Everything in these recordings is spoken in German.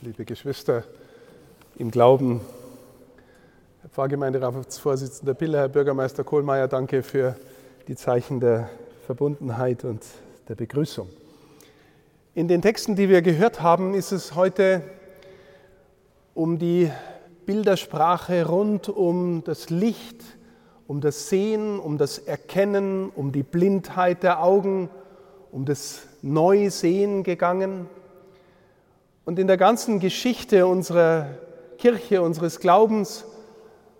liebe Geschwister im Glauben, Herr Pfarrgemeinderatsvorsitzender Piller, Herr Bürgermeister Kohlmeier, danke für die Zeichen der Verbundenheit und der Begrüßung. In den Texten, die wir gehört haben, ist es heute um die Bildersprache rund um das Licht, um das Sehen, um das Erkennen, um die Blindheit der Augen, um das Neusehen gegangen. Und in der ganzen Geschichte unserer Kirche, unseres Glaubens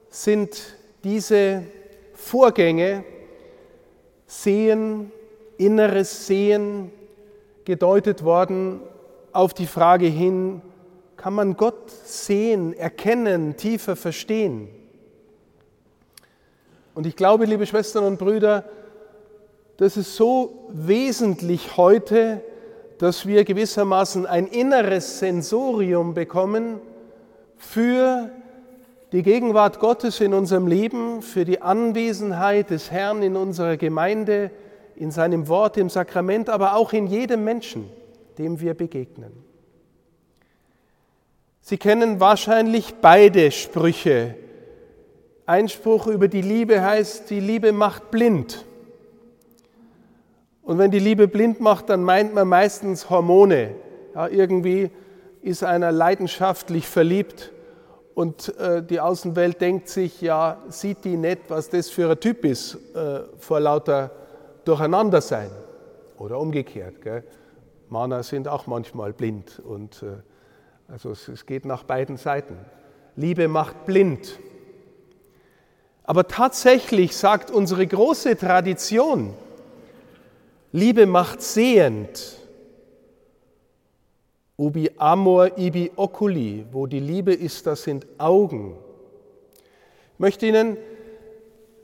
sind diese Vorgänge, Sehen, inneres Sehen, gedeutet worden auf die Frage hin, kann man Gott sehen, erkennen, tiefer verstehen? Und ich glaube, liebe Schwestern und Brüder, das ist so wesentlich heute, dass wir gewissermaßen ein inneres Sensorium bekommen für die Gegenwart Gottes in unserem Leben, für die Anwesenheit des Herrn in unserer Gemeinde, in seinem Wort, im Sakrament, aber auch in jedem Menschen, dem wir begegnen. Sie kennen wahrscheinlich beide Sprüche. Ein Spruch über die Liebe heißt, die Liebe macht blind. Und wenn die Liebe blind macht, dann meint man meistens Hormone. Ja, irgendwie ist einer leidenschaftlich verliebt und äh, die Außenwelt denkt sich, ja, sieht die nicht, was das für ein Typ ist, äh, vor lauter Durcheinandersein. Oder umgekehrt. Gell? Männer sind auch manchmal blind und äh, also es, es geht nach beiden Seiten. Liebe macht blind. Aber tatsächlich sagt unsere große Tradition, Liebe macht sehend. Ubi amor ibi oculi, wo die Liebe ist, das sind Augen. Ich möchte Ihnen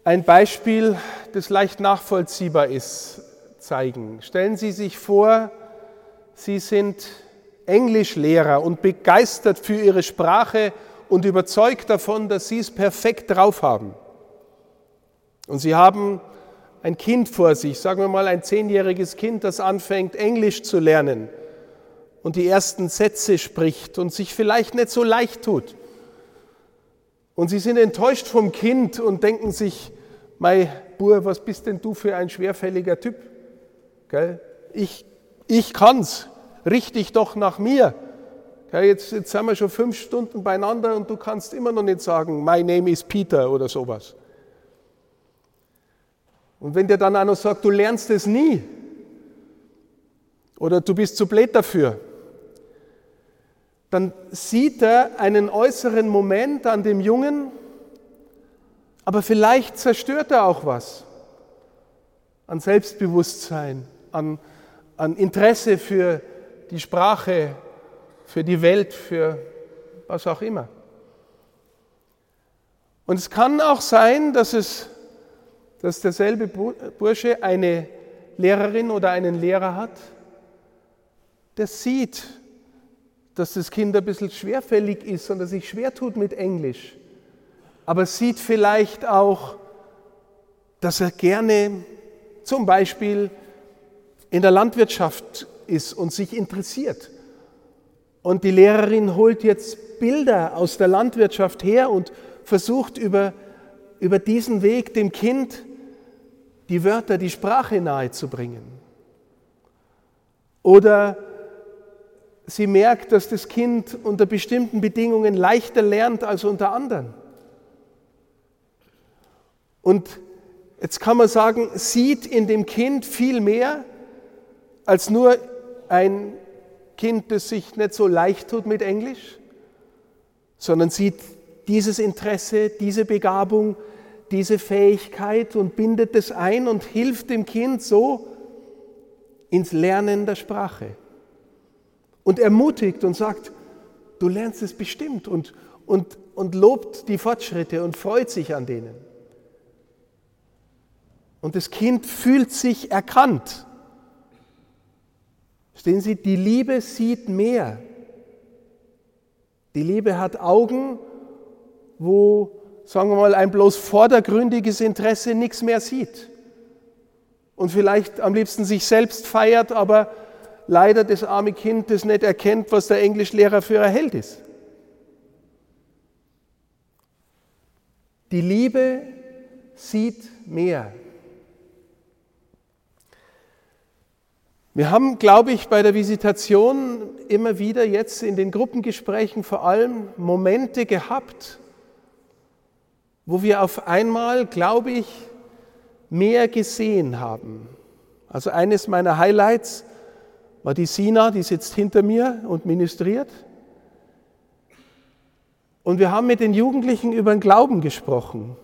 ein Beispiel, das leicht nachvollziehbar ist, zeigen. Stellen Sie sich vor, Sie sind Englischlehrer und begeistert für Ihre Sprache und überzeugt davon, dass Sie es perfekt drauf haben. Und Sie haben ein Kind vor sich, sagen wir mal ein zehnjähriges Kind, das anfängt, Englisch zu lernen und die ersten Sätze spricht und sich vielleicht nicht so leicht tut. Und sie sind enttäuscht vom Kind und denken sich, Mei, Bur, was bist denn du für ein schwerfälliger Typ? Gell? Ich, ich kann's, richte doch nach mir. Gell, jetzt, jetzt sind wir schon fünf Stunden beieinander und du kannst immer noch nicht sagen, my name is Peter oder sowas. Und wenn der dann einer sagt, du lernst es nie oder du bist zu blöd dafür, dann sieht er einen äußeren Moment an dem Jungen, aber vielleicht zerstört er auch was an Selbstbewusstsein, an, an Interesse für die Sprache, für die Welt, für was auch immer. Und es kann auch sein, dass es dass derselbe Bursche eine Lehrerin oder einen Lehrer hat, der sieht, dass das Kind ein bisschen schwerfällig ist und dass sich schwer tut mit Englisch, aber sieht vielleicht auch, dass er gerne zum Beispiel in der Landwirtschaft ist und sich interessiert. Und die Lehrerin holt jetzt Bilder aus der Landwirtschaft her und versucht über, über diesen Weg dem Kind die Wörter, die Sprache nahezubringen. Oder sie merkt, dass das Kind unter bestimmten Bedingungen leichter lernt als unter anderen. Und jetzt kann man sagen, sieht in dem Kind viel mehr als nur ein Kind, das sich nicht so leicht tut mit Englisch, sondern sieht dieses Interesse, diese Begabung, diese Fähigkeit und bindet es ein und hilft dem Kind so ins Lernen der Sprache. Und ermutigt und sagt, du lernst es bestimmt und, und, und lobt die Fortschritte und freut sich an denen. Und das Kind fühlt sich erkannt. Stehen Sie, die Liebe sieht mehr. Die Liebe hat Augen, wo sagen wir mal, ein bloß vordergründiges Interesse nichts mehr sieht. Und vielleicht am liebsten sich selbst feiert, aber leider das arme Kind, das nicht erkennt, was der Englischlehrer für ein Held ist. Die Liebe sieht mehr. Wir haben, glaube ich, bei der Visitation immer wieder jetzt in den Gruppengesprächen vor allem Momente gehabt, wo wir auf einmal, glaube ich, mehr gesehen haben. Also eines meiner Highlights war die Sina, die sitzt hinter mir und ministriert. Und wir haben mit den Jugendlichen über den Glauben gesprochen.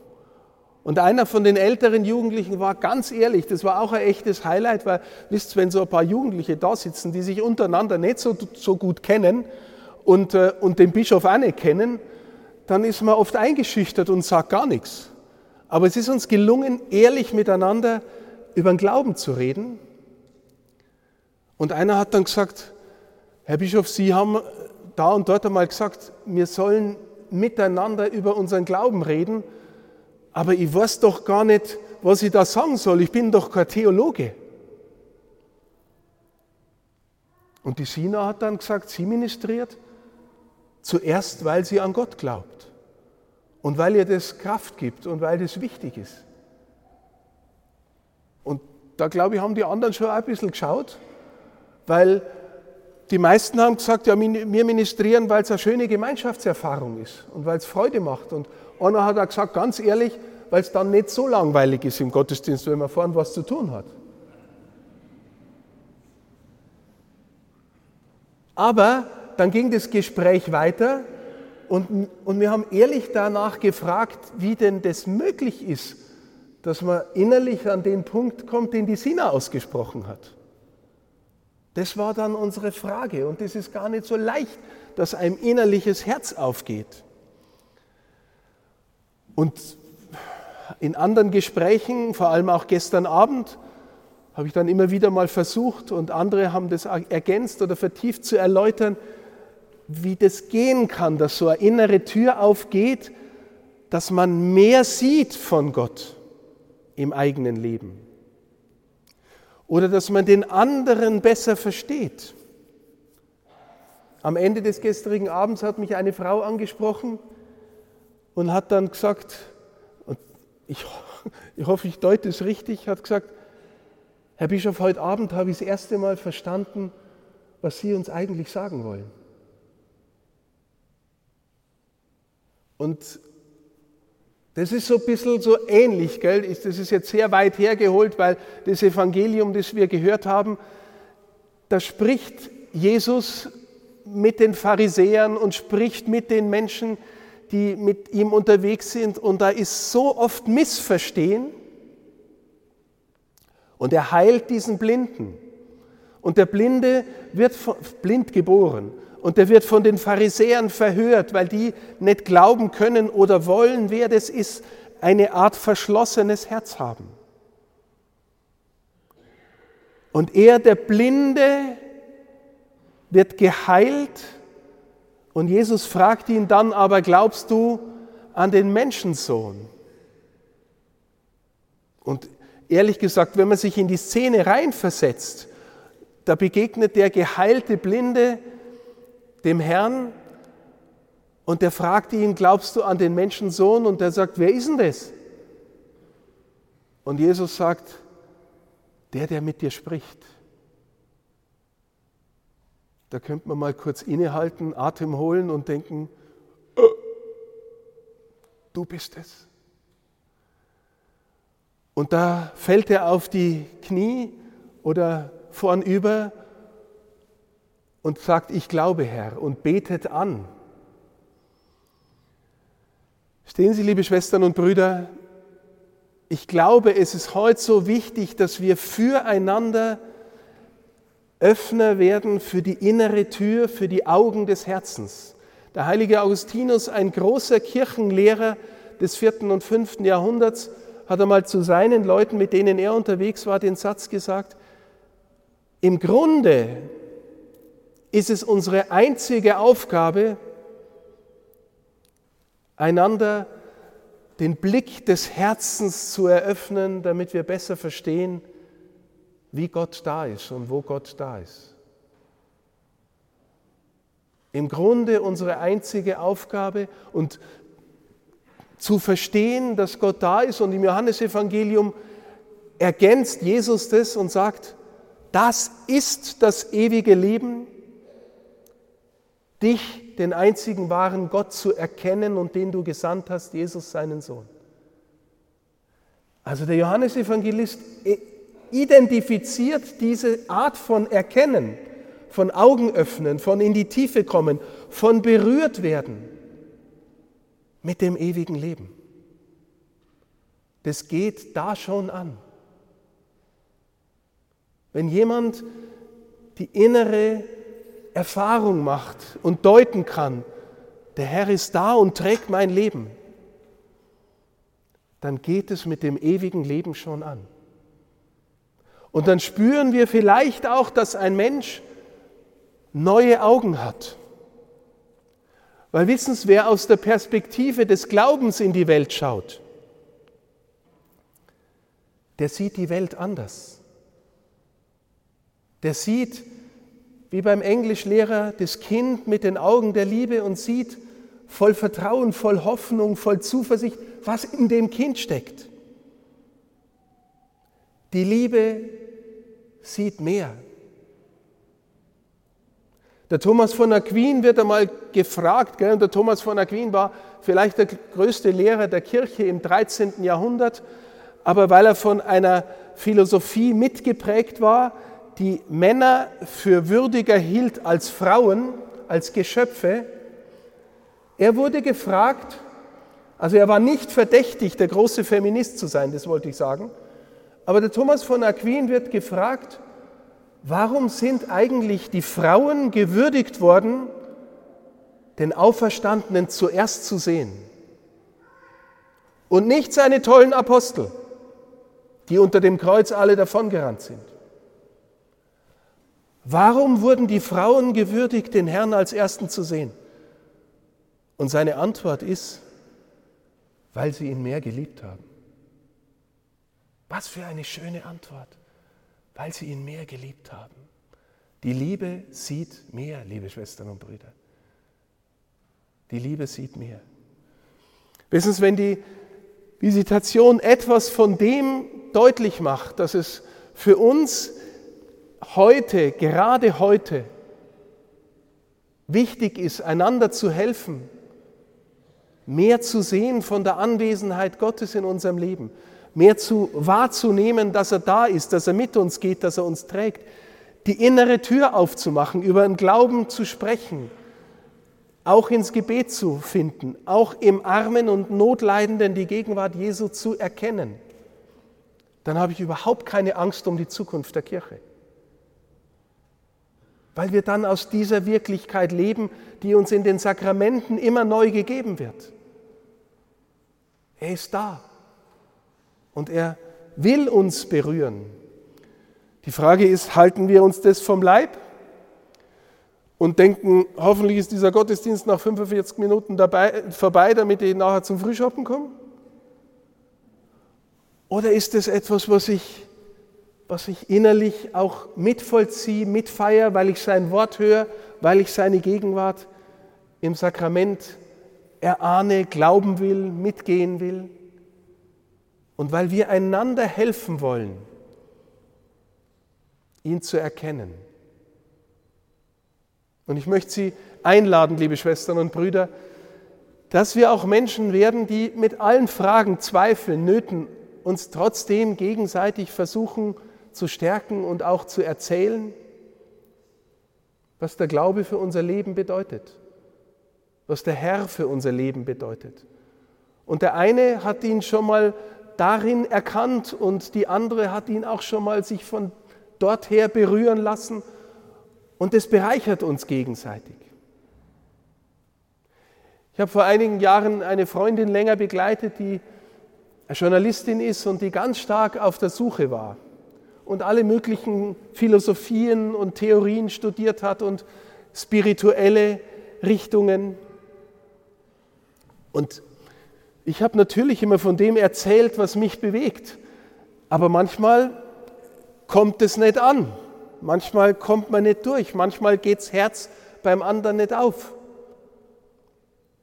Und einer von den älteren Jugendlichen war ganz ehrlich, das war auch ein echtes Highlight, weil, wisst ihr, wenn so ein paar Jugendliche da sitzen, die sich untereinander nicht so, so gut kennen und, äh, und den Bischof auch nicht kennen, dann ist man oft eingeschüchtert und sagt gar nichts. Aber es ist uns gelungen, ehrlich miteinander über den Glauben zu reden. Und einer hat dann gesagt, Herr Bischof, Sie haben da und dort einmal gesagt, wir sollen miteinander über unseren Glauben reden, aber ich weiß doch gar nicht, was ich da sagen soll. Ich bin doch kein Theologe. Und die Sina hat dann gesagt, sie ministriert zuerst, weil sie an Gott glaubt und weil ihr das Kraft gibt und weil das wichtig ist. Und da glaube ich, haben die anderen schon ein bisschen geschaut, weil die meisten haben gesagt, ja, wir ministrieren, weil es eine schöne Gemeinschaftserfahrung ist und weil es Freude macht. Und einer hat auch gesagt, ganz ehrlich, weil es dann nicht so langweilig ist im Gottesdienst, wenn man vorne was zu tun hat. Aber dann ging das Gespräch weiter und, und wir haben ehrlich danach gefragt, wie denn das möglich ist, dass man innerlich an den Punkt kommt, den die Sina ausgesprochen hat. Das war dann unsere Frage und es ist gar nicht so leicht, dass ein innerliches Herz aufgeht. Und in anderen Gesprächen, vor allem auch gestern Abend, habe ich dann immer wieder mal versucht und andere haben das ergänzt oder vertieft zu erläutern, wie das gehen kann, dass so eine innere Tür aufgeht, dass man mehr sieht von Gott im eigenen Leben oder dass man den anderen besser versteht. Am Ende des gestrigen Abends hat mich eine Frau angesprochen und hat dann gesagt, und ich, ich hoffe, ich deute es richtig, hat gesagt, Herr Bischof, heute Abend habe ich das erste Mal verstanden, was Sie uns eigentlich sagen wollen. Und das ist so ein bisschen so ähnlich, gell? das ist jetzt sehr weit hergeholt, weil das Evangelium, das wir gehört haben, da spricht Jesus mit den Pharisäern und spricht mit den Menschen, die mit ihm unterwegs sind. Und da ist so oft Missverstehen. Und er heilt diesen Blinden. Und der Blinde wird blind geboren. Und der wird von den Pharisäern verhört, weil die nicht glauben können oder wollen, wer das ist, eine Art verschlossenes Herz haben. Und er, der Blinde, wird geheilt und Jesus fragt ihn dann aber, glaubst du an den Menschensohn? Und ehrlich gesagt, wenn man sich in die Szene reinversetzt, da begegnet der geheilte Blinde dem Herrn und der fragt ihn, glaubst du an den Menschensohn? Und der sagt, wer ist denn das? Und Jesus sagt, der, der mit dir spricht. Da könnte man mal kurz innehalten, Atem holen und denken, oh, du bist es. Und da fällt er auf die Knie oder vornüber und sagt, ich glaube Herr und betet an. Stehen Sie, liebe Schwestern und Brüder, ich glaube, es ist heute so wichtig, dass wir füreinander Öffner werden für die innere Tür, für die Augen des Herzens. Der heilige Augustinus, ein großer Kirchenlehrer des vierten und fünften Jahrhunderts, hat einmal zu seinen Leuten, mit denen er unterwegs war, den Satz gesagt, im Grunde ist es unsere einzige Aufgabe, einander den Blick des Herzens zu eröffnen, damit wir besser verstehen, wie Gott da ist und wo Gott da ist. im Grunde unsere einzige Aufgabe und zu verstehen, dass Gott da ist und im Johannesevangelium ergänzt Jesus das und sagt, das ist das ewige Leben, dich, den einzigen wahren Gott, zu erkennen und den du gesandt hast, Jesus, seinen Sohn. Also der Johannesevangelist identifiziert diese Art von Erkennen, von Augen öffnen, von in die Tiefe kommen, von berührt werden mit dem ewigen Leben. Das geht da schon an. Wenn jemand die innere Erfahrung macht und deuten kann, der Herr ist da und trägt mein Leben, dann geht es mit dem ewigen Leben schon an. Und dann spüren wir vielleicht auch, dass ein Mensch neue Augen hat. Weil wissen Sie, wer aus der Perspektive des Glaubens in die Welt schaut, der sieht die Welt anders. Der sieht, wie beim Englischlehrer, das Kind mit den Augen der Liebe und sieht voll Vertrauen, voll Hoffnung, voll Zuversicht, was in dem Kind steckt. Die Liebe sieht mehr. Der Thomas von Aquin wird einmal gefragt, gell, und der Thomas von Aquin war vielleicht der größte Lehrer der Kirche im 13. Jahrhundert, aber weil er von einer Philosophie mitgeprägt war, die Männer für würdiger hielt als Frauen, als Geschöpfe, er wurde gefragt, also er war nicht verdächtig, der große Feminist zu sein, das wollte ich sagen, aber der Thomas von Aquin wird gefragt, warum sind eigentlich die Frauen gewürdigt worden, den Auferstandenen zuerst zu sehen? Und nicht seine tollen Apostel, die unter dem Kreuz alle davongerannt sind. Warum wurden die Frauen gewürdigt, den Herrn als Ersten zu sehen? Und seine Antwort ist, weil sie ihn mehr geliebt haben. Was für eine schöne Antwort weil sie ihn mehr geliebt haben. Die Liebe sieht mehr, liebe Schwestern und Brüder. Die Liebe sieht mehr. Wissen Sie, wenn die Visitation etwas von dem deutlich macht, dass es für uns heute, gerade heute, wichtig ist, einander zu helfen, mehr zu sehen von der Anwesenheit Gottes in unserem Leben, mehr zu wahrzunehmen, dass er da ist, dass er mit uns geht, dass er uns trägt, die innere Tür aufzumachen, über den Glauben zu sprechen, auch ins Gebet zu finden, auch im Armen und Notleidenden die Gegenwart Jesu zu erkennen, dann habe ich überhaupt keine Angst um die Zukunft der Kirche. Weil wir dann aus dieser Wirklichkeit leben, die uns in den Sakramenten immer neu gegeben wird. Er ist da und er will uns berühren. Die Frage ist, halten wir uns das vom Leib und denken, hoffentlich ist dieser Gottesdienst nach 45 Minuten dabei, vorbei, damit ich nachher zum Frühschoppen komme? Oder ist es etwas, was ich, was ich innerlich auch mitvollziehe, mitfeiere, weil ich sein Wort höre, weil ich seine Gegenwart im Sakrament erahne, glauben will, mitgehen will? Und weil wir einander helfen wollen, ihn zu erkennen. Und ich möchte Sie einladen, liebe Schwestern und Brüder, dass wir auch Menschen werden, die mit allen Fragen, Zweifeln, Nöten uns trotzdem gegenseitig versuchen zu stärken und auch zu erzählen, was der Glaube für unser Leben bedeutet, was der Herr für unser Leben bedeutet. Und der eine hat ihn schon mal darin erkannt und die andere hat ihn auch schon mal sich von dort her berühren lassen und es bereichert uns gegenseitig. Ich habe vor einigen Jahren eine Freundin länger begleitet, die Journalistin ist und die ganz stark auf der Suche war und alle möglichen Philosophien und Theorien studiert hat und spirituelle Richtungen. Und ich habe natürlich immer von dem erzählt, was mich bewegt, aber manchmal kommt es nicht an, manchmal kommt man nicht durch, manchmal geht das Herz beim anderen nicht auf.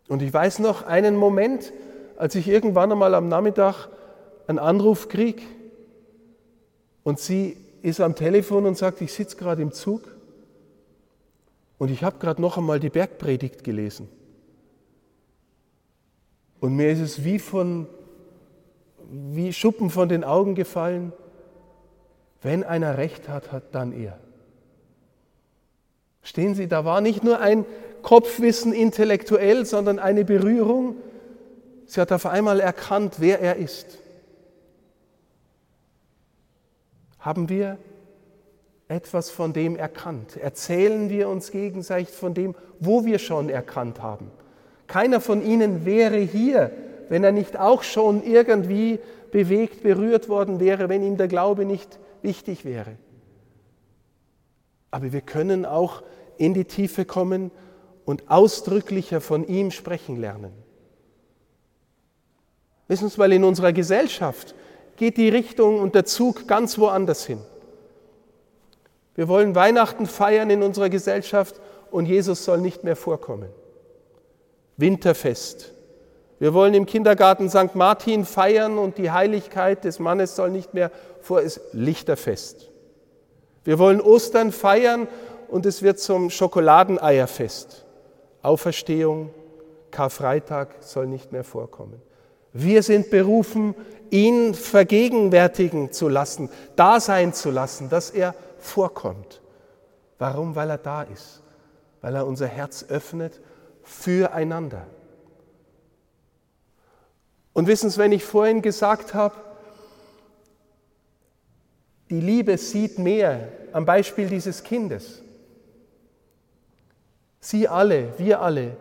Und ich weiß noch einen Moment, als ich irgendwann einmal am Nachmittag einen Anruf kriege und sie ist am Telefon und sagt, ich sitze gerade im Zug und ich habe gerade noch einmal die Bergpredigt gelesen. Und mir ist es wie von wie Schuppen von den Augen gefallen. Wenn einer Recht hat, hat dann er. Stehen Sie, da war nicht nur ein Kopfwissen intellektuell, sondern eine Berührung. Sie hat auf einmal erkannt, wer er ist. Haben wir etwas von dem erkannt? Erzählen wir uns gegenseitig von dem, wo wir schon erkannt haben? Keiner von Ihnen wäre hier, wenn er nicht auch schon irgendwie bewegt, berührt worden wäre, wenn ihm der Glaube nicht wichtig wäre. Aber wir können auch in die Tiefe kommen und ausdrücklicher von ihm sprechen lernen. Wissen Sie, weil in unserer Gesellschaft geht die Richtung und der Zug ganz woanders hin. Wir wollen Weihnachten feiern in unserer Gesellschaft und Jesus soll nicht mehr vorkommen. Winterfest. Wir wollen im Kindergarten St. Martin feiern und die Heiligkeit des Mannes soll nicht mehr vor es Lichterfest. Wir wollen Ostern feiern und es wird zum Schokoladeneierfest. Auferstehung, Karfreitag soll nicht mehr vorkommen. Wir sind berufen, ihn vergegenwärtigen zu lassen, da sein zu lassen, dass er vorkommt. Warum? Weil er da ist, weil er unser Herz öffnet füreinander. Und wissen Sie, wenn ich vorhin gesagt habe, die Liebe sieht mehr am Beispiel dieses Kindes. Sie alle, wir alle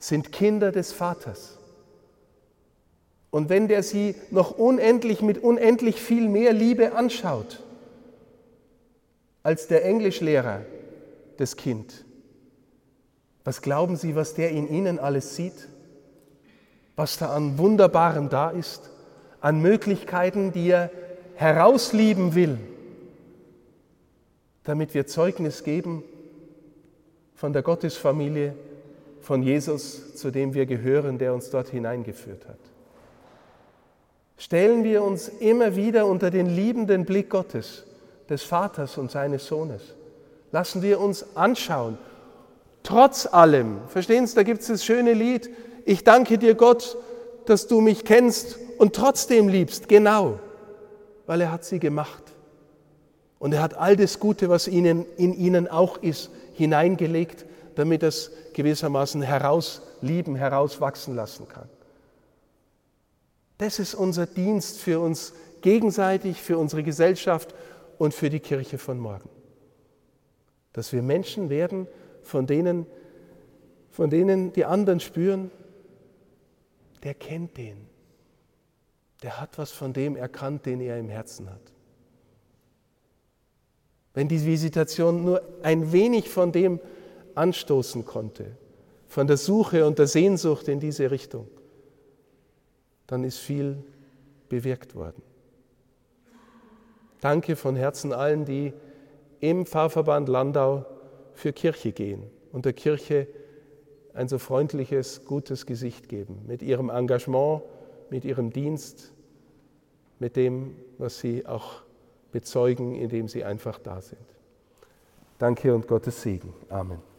sind Kinder des Vaters. Und wenn der sie noch unendlich mit unendlich viel mehr Liebe anschaut als der Englischlehrer das Kind, was glauben Sie, was der in Ihnen alles sieht? Was da an Wunderbarem da ist, an Möglichkeiten, die er herauslieben will, damit wir Zeugnis geben von der Gottesfamilie, von Jesus, zu dem wir gehören, der uns dort hineingeführt hat. Stellen wir uns immer wieder unter den liebenden Blick Gottes, des Vaters und seines Sohnes. Lassen wir uns anschauen Trotz allem, verstehen Sie, da gibt es das schöne Lied, ich danke dir Gott, dass du mich kennst und trotzdem liebst, genau, weil er hat sie gemacht. Und er hat all das Gute, was ihnen, in ihnen auch ist, hineingelegt, damit es gewissermaßen herauslieben, herauswachsen lassen kann. Das ist unser Dienst für uns gegenseitig, für unsere Gesellschaft und für die Kirche von morgen. Dass wir Menschen werden, von denen, von denen die anderen spüren, der kennt den. Der hat was von dem erkannt, den er im Herzen hat. Wenn die Visitation nur ein wenig von dem anstoßen konnte, von der Suche und der Sehnsucht in diese Richtung, dann ist viel bewirkt worden. Danke von Herzen allen, die im Pfarrverband Landau für Kirche gehen und der Kirche ein so freundliches, gutes Gesicht geben, mit ihrem Engagement, mit ihrem Dienst, mit dem, was sie auch bezeugen, indem sie einfach da sind. Danke und Gottes Segen. Amen.